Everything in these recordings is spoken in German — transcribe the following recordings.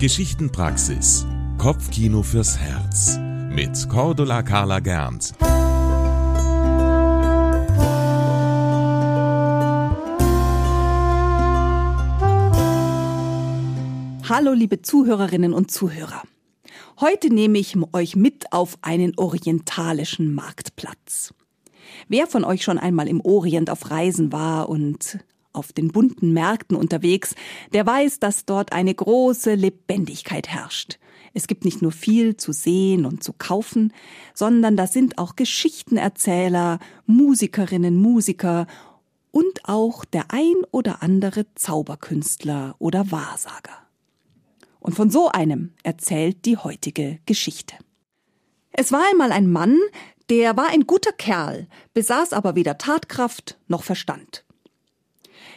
Geschichtenpraxis. Kopfkino fürs Herz. Mit Cordula Carla Gernt. Hallo liebe Zuhörerinnen und Zuhörer. Heute nehme ich euch mit auf einen orientalischen Marktplatz. Wer von euch schon einmal im Orient auf Reisen war und auf den bunten Märkten unterwegs, der weiß, dass dort eine große Lebendigkeit herrscht. Es gibt nicht nur viel zu sehen und zu kaufen, sondern da sind auch Geschichtenerzähler, Musikerinnen, Musiker und auch der ein oder andere Zauberkünstler oder Wahrsager. Und von so einem erzählt die heutige Geschichte. Es war einmal ein Mann, der war ein guter Kerl, besaß aber weder Tatkraft noch Verstand.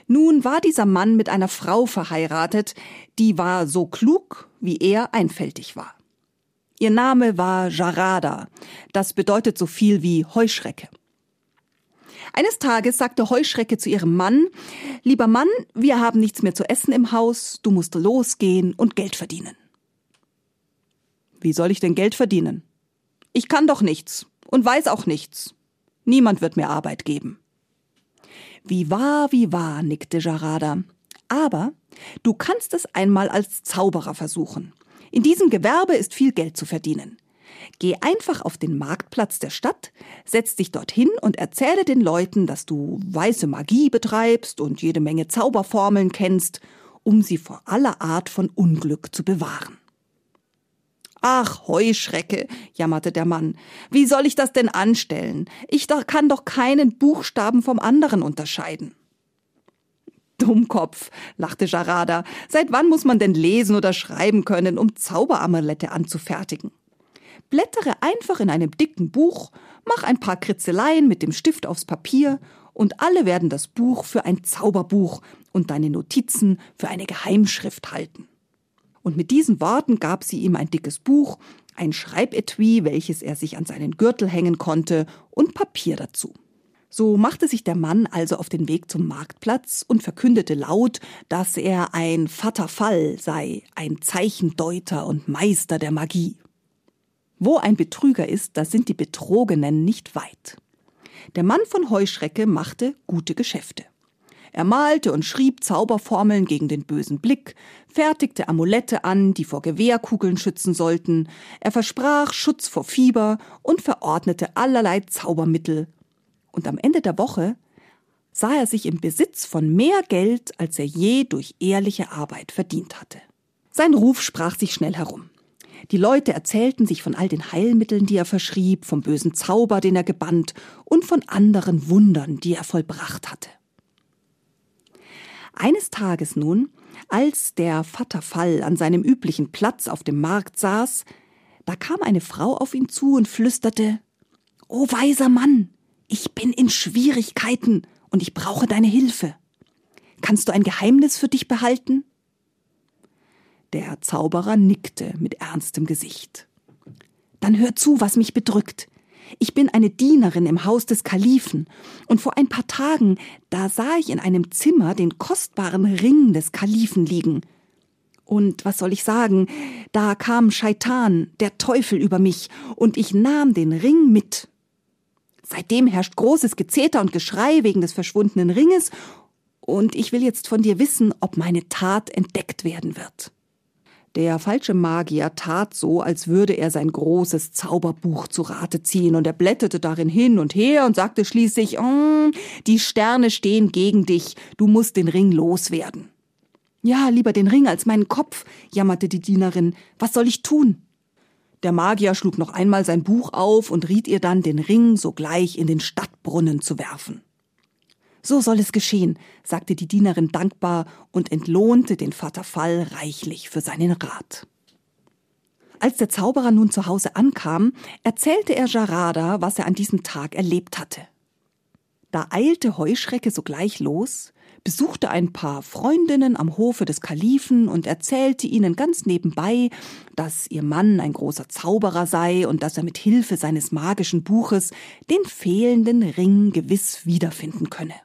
Nun war dieser Mann mit einer Frau verheiratet, die war so klug, wie er einfältig war. Ihr Name war Jarada, das bedeutet so viel wie Heuschrecke. Eines Tages sagte Heuschrecke zu ihrem Mann, Lieber Mann, wir haben nichts mehr zu essen im Haus, du musst losgehen und Geld verdienen. Wie soll ich denn Geld verdienen? Ich kann doch nichts und weiß auch nichts. Niemand wird mir Arbeit geben. Wie wahr, wie wahr, nickte Jarada. Aber du kannst es einmal als Zauberer versuchen. In diesem Gewerbe ist viel Geld zu verdienen. Geh einfach auf den Marktplatz der Stadt, setz dich dorthin und erzähle den Leuten, dass du weiße Magie betreibst und jede Menge Zauberformeln kennst, um sie vor aller Art von Unglück zu bewahren. Ach, Heuschrecke, jammerte der Mann. Wie soll ich das denn anstellen? Ich kann doch keinen Buchstaben vom anderen unterscheiden. Dummkopf, lachte Jarada. Seit wann muss man denn lesen oder schreiben können, um Zauberamulette anzufertigen? Blättere einfach in einem dicken Buch, mach ein paar Kritzeleien mit dem Stift aufs Papier und alle werden das Buch für ein Zauberbuch und deine Notizen für eine Geheimschrift halten und mit diesen Worten gab sie ihm ein dickes Buch, ein Schreibetui, welches er sich an seinen Gürtel hängen konnte, und Papier dazu. So machte sich der Mann also auf den Weg zum Marktplatz und verkündete laut, dass er ein Vaterfall sei, ein Zeichendeuter und Meister der Magie. Wo ein Betrüger ist, da sind die Betrogenen nicht weit. Der Mann von Heuschrecke machte gute Geschäfte. Er malte und schrieb Zauberformeln gegen den bösen Blick, fertigte Amulette an, die vor Gewehrkugeln schützen sollten, er versprach Schutz vor Fieber und verordnete allerlei Zaubermittel. Und am Ende der Woche sah er sich im Besitz von mehr Geld, als er je durch ehrliche Arbeit verdient hatte. Sein Ruf sprach sich schnell herum. Die Leute erzählten sich von all den Heilmitteln, die er verschrieb, vom bösen Zauber, den er gebannt, und von anderen Wundern, die er vollbracht hatte. Eines Tages nun, als der Vaterfall an seinem üblichen Platz auf dem Markt saß, da kam eine Frau auf ihn zu und flüsterte O weiser Mann, ich bin in Schwierigkeiten und ich brauche deine Hilfe. Kannst du ein Geheimnis für dich behalten? Der Zauberer nickte mit ernstem Gesicht. Dann hör zu, was mich bedrückt. Ich bin eine Dienerin im Haus des Kalifen, und vor ein paar Tagen, da sah ich in einem Zimmer den kostbaren Ring des Kalifen liegen. Und was soll ich sagen, da kam Scheitan, der Teufel, über mich, und ich nahm den Ring mit. Seitdem herrscht großes Gezeter und Geschrei wegen des verschwundenen Ringes, und ich will jetzt von dir wissen, ob meine Tat entdeckt werden wird. Der falsche Magier tat so, als würde er sein großes Zauberbuch zu Rate ziehen, und er blätterte darin hin und her und sagte schließlich, oh, die Sterne stehen gegen dich, du musst den Ring loswerden. Ja, lieber den Ring als meinen Kopf, jammerte die Dienerin, was soll ich tun? Der Magier schlug noch einmal sein Buch auf und riet ihr dann, den Ring sogleich in den Stadtbrunnen zu werfen. So soll es geschehen, sagte die Dienerin dankbar und entlohnte den Vater Fall reichlich für seinen Rat. Als der Zauberer nun zu Hause ankam, erzählte er Jarada, was er an diesem Tag erlebt hatte. Da eilte Heuschrecke sogleich los, besuchte ein paar Freundinnen am Hofe des Kalifen und erzählte ihnen ganz nebenbei, dass ihr Mann ein großer Zauberer sei und dass er mit Hilfe seines magischen Buches den fehlenden Ring gewiss wiederfinden könne.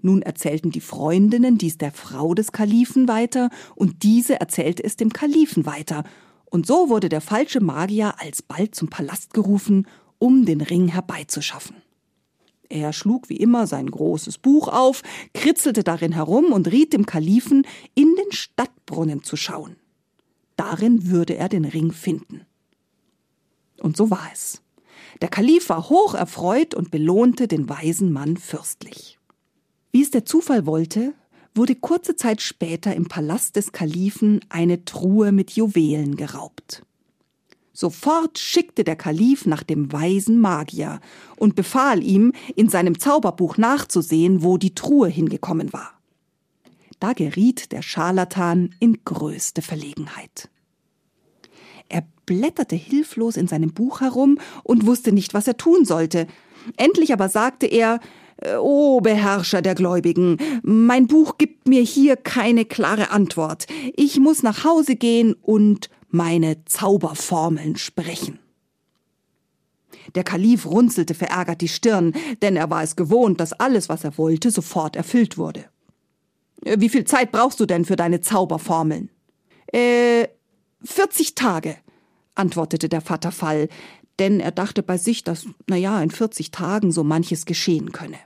Nun erzählten die Freundinnen dies der Frau des Kalifen weiter, und diese erzählte es dem Kalifen weiter, und so wurde der falsche Magier alsbald zum Palast gerufen, um den Ring herbeizuschaffen. Er schlug wie immer sein großes Buch auf, kritzelte darin herum und riet dem Kalifen, in den Stadtbrunnen zu schauen. Darin würde er den Ring finden. Und so war es. Der Kalif war hoch erfreut und belohnte den weisen Mann fürstlich. Wie es der Zufall wollte, wurde kurze Zeit später im Palast des Kalifen eine Truhe mit Juwelen geraubt. Sofort schickte der Kalif nach dem weisen Magier und befahl ihm, in seinem Zauberbuch nachzusehen, wo die Truhe hingekommen war. Da geriet der Scharlatan in größte Verlegenheit. Er blätterte hilflos in seinem Buch herum und wusste nicht, was er tun sollte. Endlich aber sagte er O Beherrscher der Gläubigen, mein Buch gibt mir hier keine klare Antwort. Ich muss nach Hause gehen und meine Zauberformeln sprechen. Der Kalif runzelte verärgert die Stirn, denn er war es gewohnt, dass alles, was er wollte, sofort erfüllt wurde. Wie viel Zeit brauchst du denn für deine Zauberformeln? Äh, 40 Tage, antwortete der Vater Fall, denn er dachte bei sich, dass, na ja, in 40 Tagen so manches geschehen könne.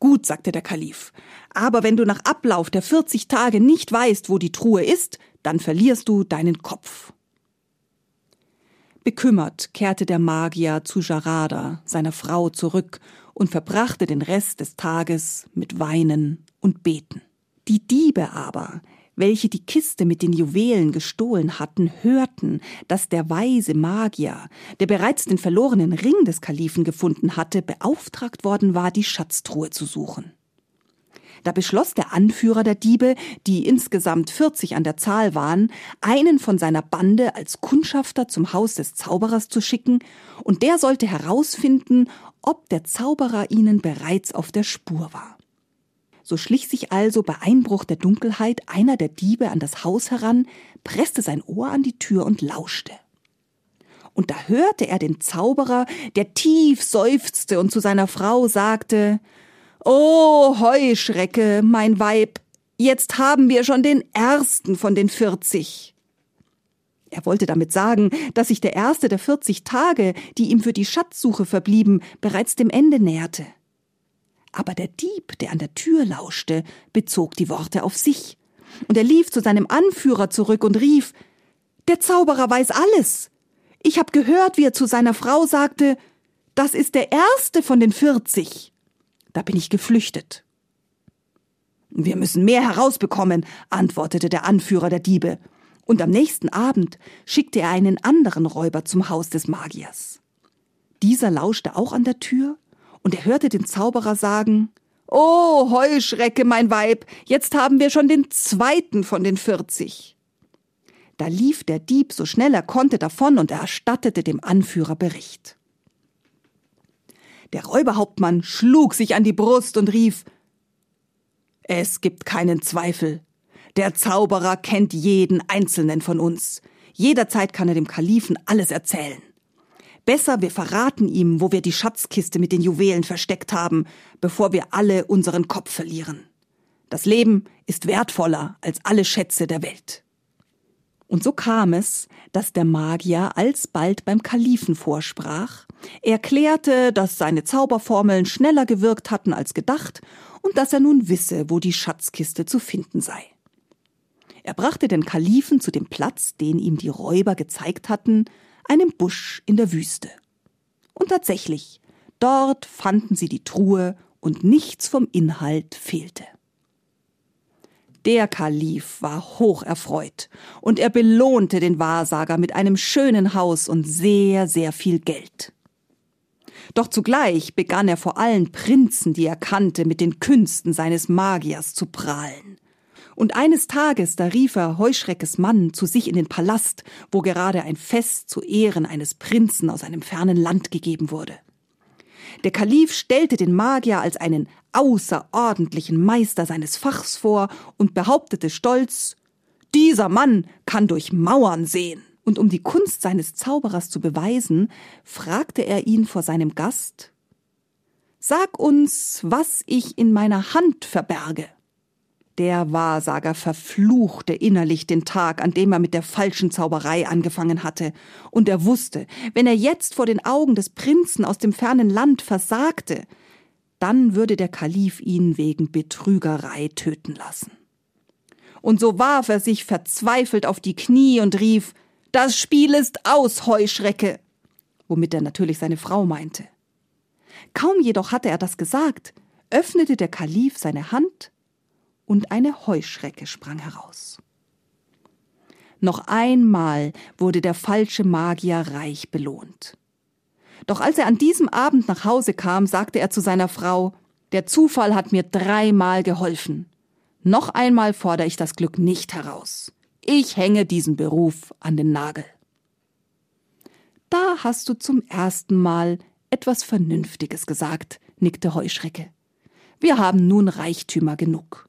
Gut, sagte der Kalif, aber wenn du nach Ablauf der 40 Tage nicht weißt, wo die Truhe ist, dann verlierst du deinen Kopf. Bekümmert kehrte der Magier zu Jarada, seiner Frau, zurück und verbrachte den Rest des Tages mit Weinen und Beten. Die Diebe aber, welche die Kiste mit den Juwelen gestohlen hatten, hörten, dass der weise Magier, der bereits den verlorenen Ring des Kalifen gefunden hatte, beauftragt worden war, die Schatztruhe zu suchen. Da beschloss der Anführer der Diebe, die insgesamt 40 an der Zahl waren, einen von seiner Bande als Kundschafter zum Haus des Zauberers zu schicken, und der sollte herausfinden, ob der Zauberer ihnen bereits auf der Spur war. So schlich sich also bei Einbruch der Dunkelheit einer der Diebe an das Haus heran, presste sein Ohr an die Tür und lauschte. Und da hörte er den Zauberer, der tief seufzte und zu seiner Frau sagte Oh, Heuschrecke, mein Weib, jetzt haben wir schon den ersten von den vierzig. Er wollte damit sagen, dass sich der erste der vierzig Tage, die ihm für die Schatzsuche verblieben, bereits dem Ende näherte. Aber der Dieb, der an der Tür lauschte, bezog die Worte auf sich. Und er lief zu seinem Anführer zurück und rief Der Zauberer weiß alles. Ich hab gehört, wie er zu seiner Frau sagte Das ist der erste von den vierzig. Da bin ich geflüchtet. Wir müssen mehr herausbekommen, antwortete der Anführer der Diebe. Und am nächsten Abend schickte er einen anderen Räuber zum Haus des Magiers. Dieser lauschte auch an der Tür, und er hörte den Zauberer sagen Oh, Heuschrecke, mein Weib, jetzt haben wir schon den zweiten von den vierzig. Da lief der Dieb so schnell er konnte davon und erstattete dem Anführer Bericht. Der Räuberhauptmann schlug sich an die Brust und rief Es gibt keinen Zweifel. Der Zauberer kennt jeden einzelnen von uns. Jederzeit kann er dem Kalifen alles erzählen. Besser, wir verraten ihm, wo wir die Schatzkiste mit den Juwelen versteckt haben, bevor wir alle unseren Kopf verlieren. Das Leben ist wertvoller als alle Schätze der Welt. Und so kam es, dass der Magier alsbald beim Kalifen vorsprach, erklärte, dass seine Zauberformeln schneller gewirkt hatten als gedacht und dass er nun wisse, wo die Schatzkiste zu finden sei. Er brachte den Kalifen zu dem Platz, den ihm die Räuber gezeigt hatten, einem Busch in der Wüste. Und tatsächlich, dort fanden sie die Truhe und nichts vom Inhalt fehlte. Der Kalif war hoch erfreut, und er belohnte den Wahrsager mit einem schönen Haus und sehr, sehr viel Geld. Doch zugleich begann er vor allen Prinzen, die er kannte, mit den Künsten seines Magiers zu prahlen. Und eines Tages, da rief er Heuschreckes Mann zu sich in den Palast, wo gerade ein Fest zu Ehren eines Prinzen aus einem fernen Land gegeben wurde. Der Kalif stellte den Magier als einen außerordentlichen Meister seines Fachs vor und behauptete stolz, dieser Mann kann durch Mauern sehen. Und um die Kunst seines Zauberers zu beweisen, fragte er ihn vor seinem Gast, Sag uns, was ich in meiner Hand verberge. Der Wahrsager verfluchte innerlich den Tag, an dem er mit der falschen Zauberei angefangen hatte, und er wusste, wenn er jetzt vor den Augen des Prinzen aus dem fernen Land versagte, dann würde der Kalif ihn wegen Betrügerei töten lassen. Und so warf er sich verzweifelt auf die Knie und rief Das Spiel ist aus, Heuschrecke. womit er natürlich seine Frau meinte. Kaum jedoch hatte er das gesagt, öffnete der Kalif seine Hand und eine Heuschrecke sprang heraus. Noch einmal wurde der falsche Magier reich belohnt. Doch als er an diesem Abend nach Hause kam, sagte er zu seiner Frau, der Zufall hat mir dreimal geholfen. Noch einmal fordere ich das Glück nicht heraus. Ich hänge diesen Beruf an den Nagel. Da hast du zum ersten Mal etwas Vernünftiges gesagt, nickte Heuschrecke. Wir haben nun Reichtümer genug